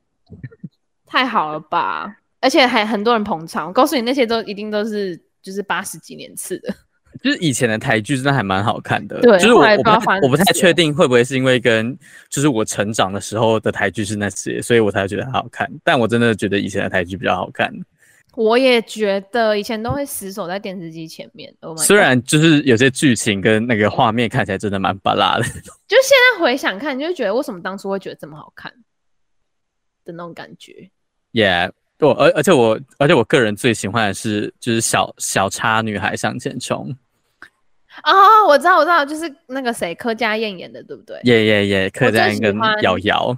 太好了吧！而且还很多人捧场。我告诉你，那些都一定都是就是八十几年次的，就是以前的台剧真的还蛮好看的。对，就是我我不我不太确定会不会是因为跟就是我成长的时候的台剧是那些，所以我才觉得很好看。但我真的觉得以前的台剧比较好看。我也觉得以前都会死守在电视机前面，oh、虽然就是有些剧情跟那个画面看起来真的蛮巴拉的，就现在回想看，你就觉得为什么当初会觉得这么好看的那种感觉。Yeah，我而而且我而且我个人最喜欢的是就是小小叉女孩向前冲。哦，我知道我知道，就是那个谁柯佳燕演的，对不对？耶耶耶，柯佳燕跟瑶瑶，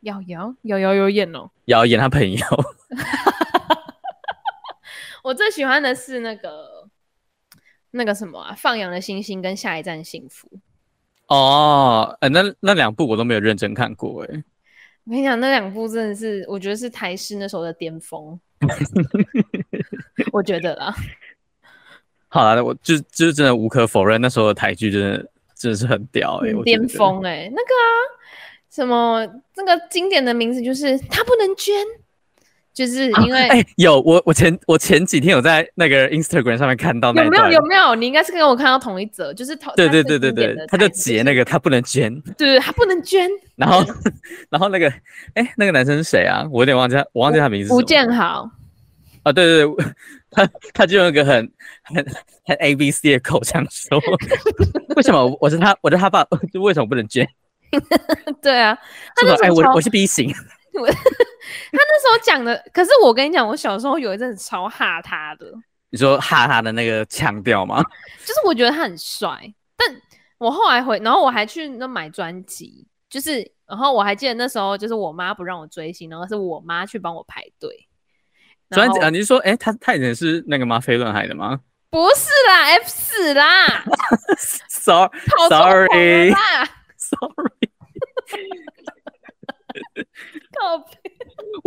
瑶瑶瑶瑶有演哦，瑶演她朋友。我最喜欢的是那个那个什么啊，放羊的星星跟下一站幸福。哦，呃、那那两部我都没有认真看过哎。我跟你讲，那两部真的是，我觉得是台式那时候的巅峰。我觉得啦。好啦，我就就是真的无可否认，那时候的台剧真的真的是很屌哎，巅峰哎，那个啊，什么那个经典的名字就是他不能捐。就是因为哎、啊欸，有我我前我前几天有在那个 Instagram 上面看到那有没有有没有？你应该是跟我看到同一则，就是同对对对对对，他就截那个他不能捐，对他不能捐。然后 然后那个哎、欸、那个男生是谁啊？我有点忘记他，我忘记他名字。吴建豪啊，对对对，他他就用一个很很很 A B C 的口腔说，为什么我是他我是他爸，就为什么不能捐？对啊，他说哎我我是 B 型。他那时候讲的，可是我跟你讲，我小时候有一阵子超哈他的。你说哈他的那个腔调吗？就是我觉得他很帅，但我后来回，然后我还去那买专辑，就是，然后我还记得那时候就是我妈不让我追星，然后是我妈去帮我排队。专辑啊？你是说，哎、欸，他他以前是那个吗？飞轮海的吗？不是啦，F 四啦。Sorry，Sorry，Sorry。靠北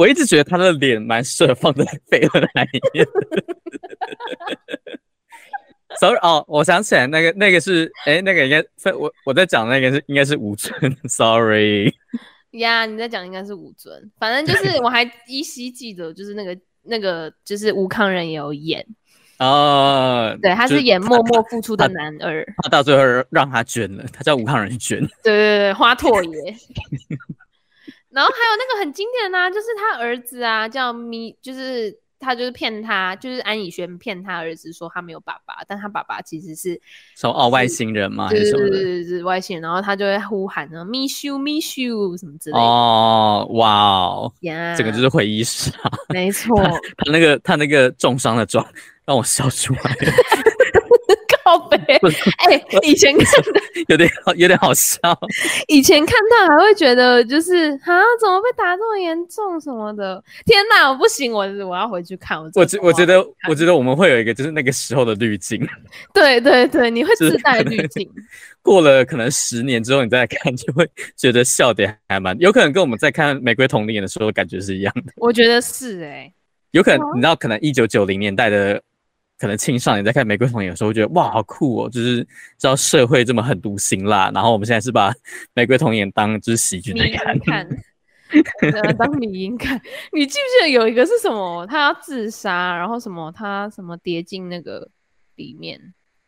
我一直觉得他的脸蛮适合放在飞轮海里面。Sorry 哦，我想起来，那个那个是，哎、欸，那个应该我我在讲那个是应该是吴尊。Sorry，呀，yeah, 你在讲应该是吴尊。反正就是 我还依稀记得，就是那个那个就是吴康仁也有演，哦，对，他是演默默付出的男二，他，他到最后让他捐了，他叫吴康仁捐。对对对，花拓爷。然后还有那个很经典的啊，就是他儿子啊，叫咪，就是。他就是骗他，就是安以轩骗他儿子说他没有爸爸，但他爸爸其实是说哦外星人嘛？还是什么？是是外星人，然后他就会呼喊呢，miss you miss you 什么之类的。哦，哇哦，呀，整个就是回忆杀。没错，他那个他那个重伤的妆让我笑出来。靠北，哎、欸，以前看的 有点好，有点好笑。以前看他还会觉得就是啊，怎么被打这么严重什么的？天哪，我不行，我我要回去看。我我觉我觉得我觉得我们会有一个就是那个时候的滤镜。对对对，你会 自带滤镜。过了可能十年之后，你再来看，就会觉得笑点还蛮有可能跟我们在看《玫瑰童年》的时候感觉是一样的。我觉得是哎、欸，有可能你知道，可能一九九零年代的。可能青少年在看《玫瑰童年》的时候，会觉得哇，好酷哦！就是知道社会这么狠毒辛辣，然后我们现在是把《玫瑰童年》当就是喜剧来看，看 当迷因看。你记不记得有一个是什么？他要自杀，然后什么他什么跌进那个里面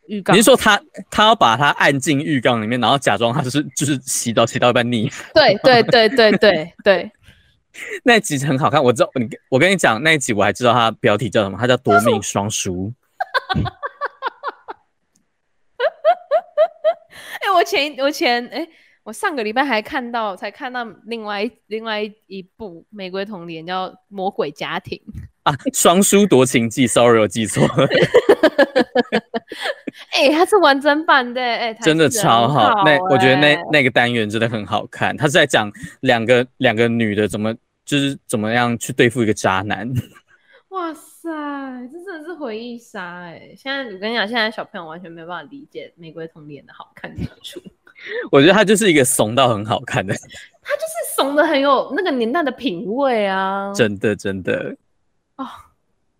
浴缸？你是说他他要把他按进浴缸里面，然后假装他就是 就是洗澡洗到一半溺？对对对对对对。那一集很好看，我知道你我跟你讲那一集我还知道它标题叫什么，它叫夺命双输。哎、欸，我前我前哎、欸，我上个礼拜还看到，才看到另外另外一部《玫瑰童年》叫《魔鬼家庭》啊，双输夺情记，sorry 我记错了。哎、欸，它是完整版的，哎、欸，真的超好。那我觉得那那个单元真的很好看，它是在讲两个两个女的怎么就是怎么样去对付一个渣男。哇塞，这真的是回忆杀哎！现在我跟你讲，现在小朋友完全没有办法理解《玫瑰童年》的好看之处。我觉得他就是一个怂到很好看的，他就是怂的很有那个年代的品味啊！真的真的哦，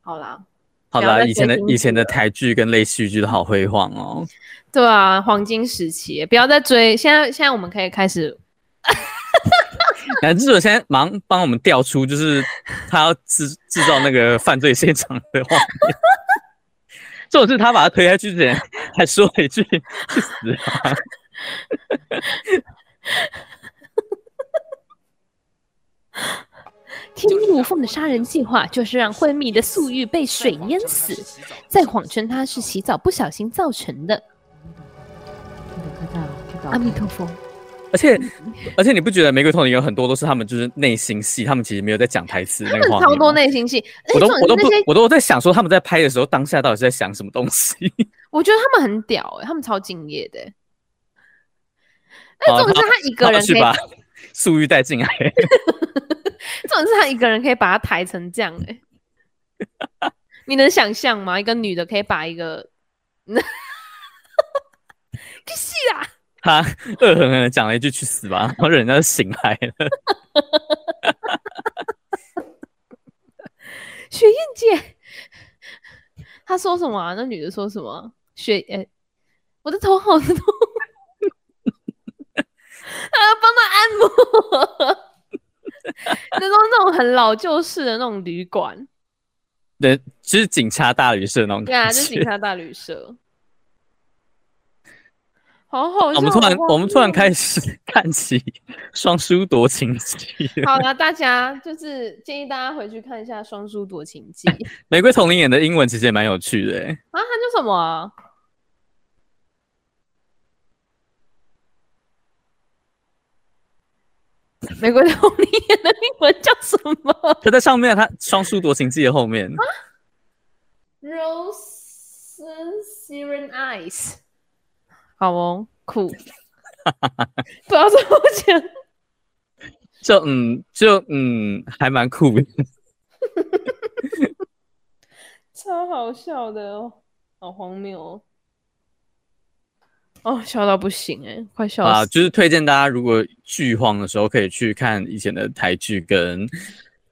好啦，好啦，以前的以前的台剧跟类戏剧都好辉煌哦。对啊，黄金时期，不要再追。现在现在我们可以开始。男现在忙帮我们调出，就是他要制制造那个犯罪现场的画面。这种是他把他推下去之前，还说了一句：“去死啊！”天衣无缝的杀人计划，就是让昏迷的素玉被水淹死，再谎称他是洗澡不小心造成的。阿弥陀佛。而且，而且你不觉得《玫瑰童年》有很多都是他们就是内心戏，他们其实没有在讲台词，那个画面超多内心戏，我都我都不我都在想说他们在拍的时候当下到底是在想什么东西？我觉得他们很屌哎、欸，他们超敬业的、欸。哎，重点是他一个人可以把素玉带进来，重点是他一个人可以把他抬成这样哎、欸，你能想象吗？一个女的可以把一个，去死啊！他 恶狠狠的讲了一句“去死吧”，然后人家就醒来了。雪燕姐，她说什么啊？那女的说什么？雪，我的头好痛，他要帮他按摩。那种那种很老旧式的那种旅馆，对，就是警察大旅社那种感觉。对啊，就是警察大旅社。好好笑，我们突然我们突然开始看起双输夺情记。好了，大家就是建议大家回去看一下《双输夺情记》。玫瑰童林演的英文其实也蛮有趣的，哎。啊，他叫什么啊？玫瑰童林演的英文叫什么？他在上面，他《双输夺情记》的后面。啊？Rose Siren Eyes。好哦，酷，不知道怎么讲，就嗯，就嗯，还蛮酷的，超好笑的哦，好荒谬哦，哦，笑到不行哎，快笑死啊！就是推荐大家，如果剧荒的时候，可以去看以前的台剧跟。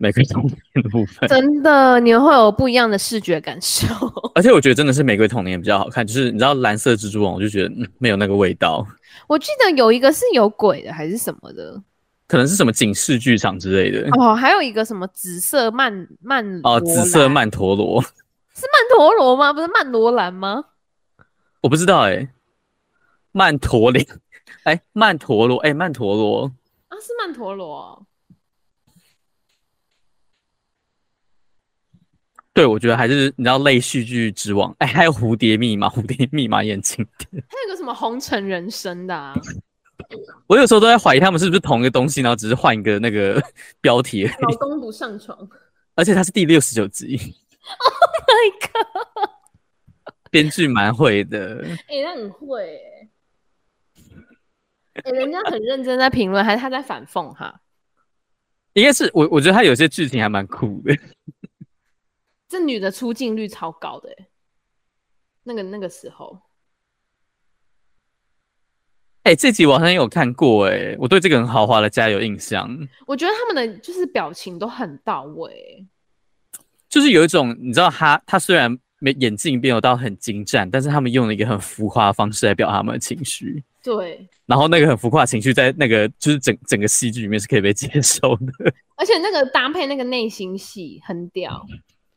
玫瑰童年的部分，真的，你们会有不一样的视觉感受。而且我觉得真的是玫瑰童年比较好看，就是你知道蓝色蜘蛛网，我就觉得、嗯、没有那个味道。我记得有一个是有鬼的，还是什么的？可能是什么警示剧场之类的。哦，还有一个什么紫色曼曼哦，紫色曼陀罗。是曼陀罗吗？不是曼罗兰吗？我不知道哎、欸，曼陀林，哎、欸，曼陀罗，哎、欸，曼陀罗啊，是曼陀罗。对，我觉得还是你知道类戏剧之王，哎、欸，还有蝴蝶密码，蝴蝶密码也很经典。还有个什么红尘人生的、啊，我有时候都在怀疑他们是不是同一个东西，然后只是换一个那个 标题。老公不上床，而且他是第六十九集。Oh my god！编剧蛮会的，哎、欸，他很会、欸，哎、欸，人家很认真在评论，还是他在反讽哈？应该是我，我觉得他有些剧情还蛮酷的。这女的出镜率超高的，那个那个时候，哎，这集我好像有看过，哎，我对这个很豪华的家有印象。我觉得他们的就是表情都很到位，就是有一种你知道他，他他虽然没演技没有到很精湛，但是他们用了一个很浮夸的方式来表达他们的情绪。对，然后那个很浮夸的情绪在那个就是整整个戏剧里面是可以被接受的，而且那个搭配那个内心戏很屌。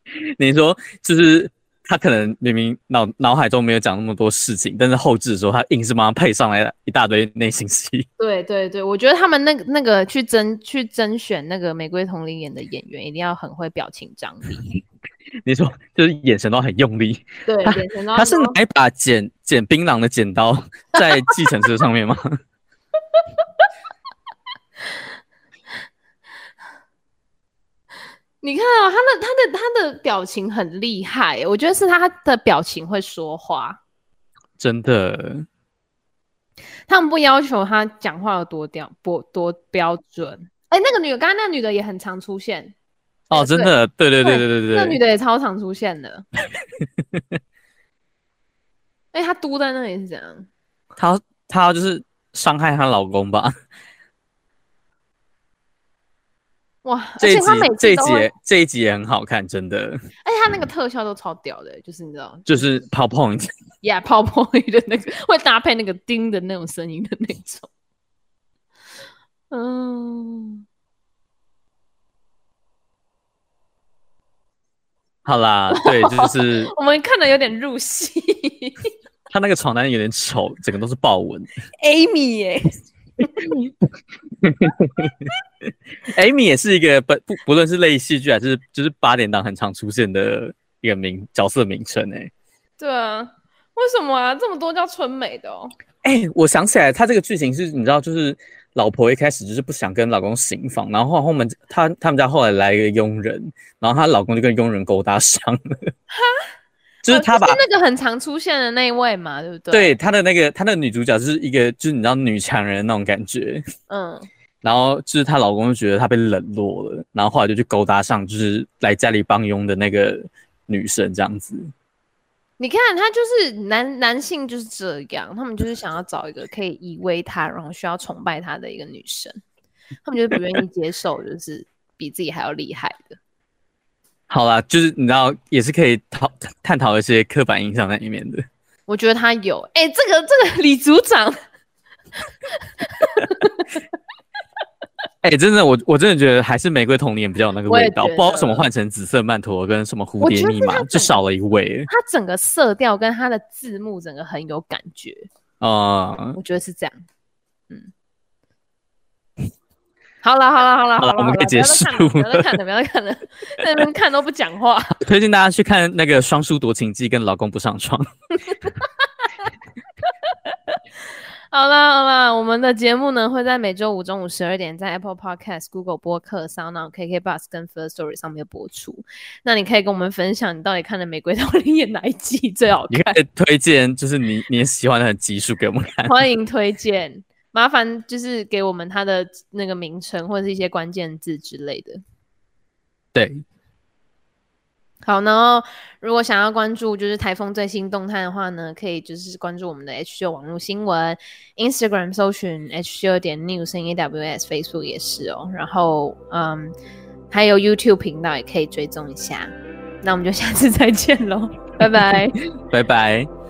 你说，就是他可能明明脑脑海中没有讲那么多事情，但是后置的时候，他硬是帮他配上来一大堆内心戏。对对对，我觉得他们那个那个去甄去甄选那个玫瑰同龄演的演员，一定要很会表情张力。你说，就是眼神都很用力。对，他眼神都。他是拿一把剪剪槟榔的剪刀在计程车上面吗？你看啊、哦，他的他的他的表情很厉害，我觉得是他的表情会说话，真的。他们不要求他讲话有多标多多标准。哎、欸，那个女的，刚刚那个女的也很常出现。哦，真的，对对对对对对，那女的也超常出现的。哎、欸，她嘟在那里是怎样？她她就是伤害她老公吧？哇！这一集这一集这一集也很好看，真的。而且他那个特效都超屌的，就是你知道，就是泡泡影，Yeah，泡泡的那个会搭配那个叮的那种声音的那种。嗯，好啦，对，就 是我们看的有点入戏。他那个床单有点丑，整个都是豹纹。Amy 耶。Amy 也是一个不不不论是类戏剧还是就是八点档很常出现的一个名角色名称哎。对啊，为什么啊？这么多叫春美的哦。哎、欸，我想起来，他这个剧情是你知道，就是老婆一开始就是不想跟老公行房，然后后面他他们家后来来一个佣人，然后她老公就跟佣人勾搭上了。哈。就是他把、哦就是、那个很常出现的那一位嘛，对不对？对，他的那个他那个女主角就是一个就是你知道女强人那种感觉，嗯，然后就是她老公就觉得她被冷落了，然后后来就去勾搭上就是来家里帮佣的那个女生这样子。你看他就是男男性就是这样，他们就是想要找一个可以依偎他，然后需要崇拜他的一个女生，他们就是不愿意接受就是比自己还要厉害的。好啦，就是你知道，也是可以讨探讨一些刻板印象在里面的。我觉得他有，哎、欸，这个这个李组长，哎、欸，真的，我我真的觉得还是玫瑰童年比较有那个味道，不知道为什么换成紫色曼陀跟什么蝴蝶密码就少了一味。它整个色调跟它的字幕整个很有感觉啊、嗯，我觉得是这样，嗯。好了好了好了好了，我们可以结束。不要看了，不要再看了，在那边看都不讲话。推荐大家去看那个《双姝夺情记》跟老公不上床。好啦好啦，我们的节目呢会在每周五中午十二点在 Apple Podcast、Google 播客、SoundOn、KK Bus 跟 First Story 上面播出。那你可以跟我们分享你到底看的《玫瑰到底演》哪一季最好看？你可以推荐就是你你喜欢的很集数给我们看。欢迎推荐。麻烦就是给我们他的那个名称或者是一些关键字之类的。对，好，然后如果想要关注就是台风最新动态的话呢，可以就是关注我们的 H 九网络新闻，Instagram 搜寻 H 九点 News N A W S，Facebook 也是哦。然后嗯，还有 YouTube 频道也可以追踪一下。那我们就下次再见喽，拜拜，拜拜。